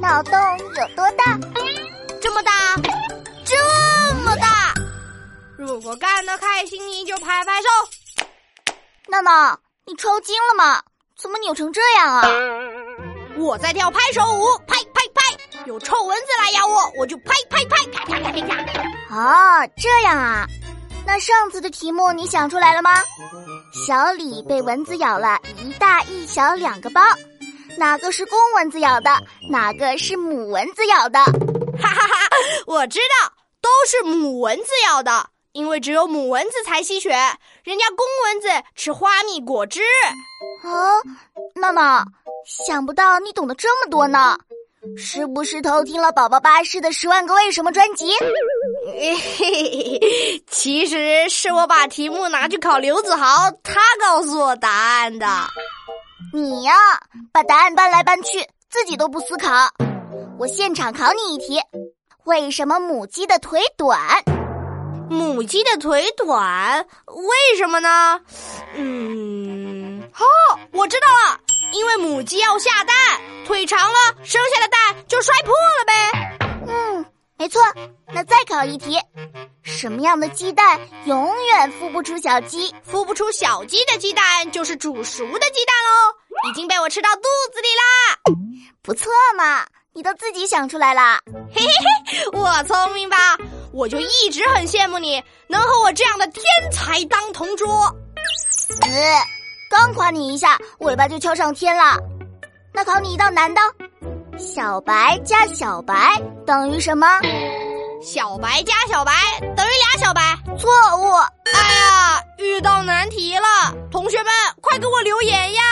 脑洞有多大？这么大，这么大。如果干得开心，你就拍拍手。闹闹，你抽筋了吗？怎么扭成这样啊？我在跳拍手舞，拍拍拍。有臭蚊子来咬我，我就拍拍拍，啪啪啪啪啪。哦，这样啊。那上次的题目你想出来了吗？小李被蚊子咬了一大一小两个包，哪个是公蚊子咬的？哪个是母蚊子咬的？哈哈哈，我知道，都是母蚊子咬的，因为只有母蚊子才吸血，人家公蚊子吃花蜜果汁。啊，闹闹，想不到你懂得这么多呢，是不是偷听了宝宝巴士的《十万个为什么》专辑？嘿嘿嘿，其实是我把题目拿去考刘子豪，他告诉我答案的。你呀，把答案搬来搬去，自己都不思考。我现场考你一题：为什么母鸡的腿短？母鸡的腿短，为什么呢？嗯，哦，我知道了，因为母鸡要下蛋，腿长了，生下的蛋就摔破了呗。嗯，没错。那再考一题，什么样的鸡蛋永远孵不出小鸡？孵不出小鸡的鸡蛋就是煮熟的鸡蛋哦，已经被我吃到肚子里啦。不错嘛，你都自己想出来了。嘿嘿嘿，我聪明吧？我就一直很羡慕你能和我这样的天才当同桌。呃，刚夸你一下，尾巴就翘上天了。那考你一道难的，小白加小白等于什么？小白加小白等于俩小白，错误。哎呀，遇到难题了，同学们快给我留言呀！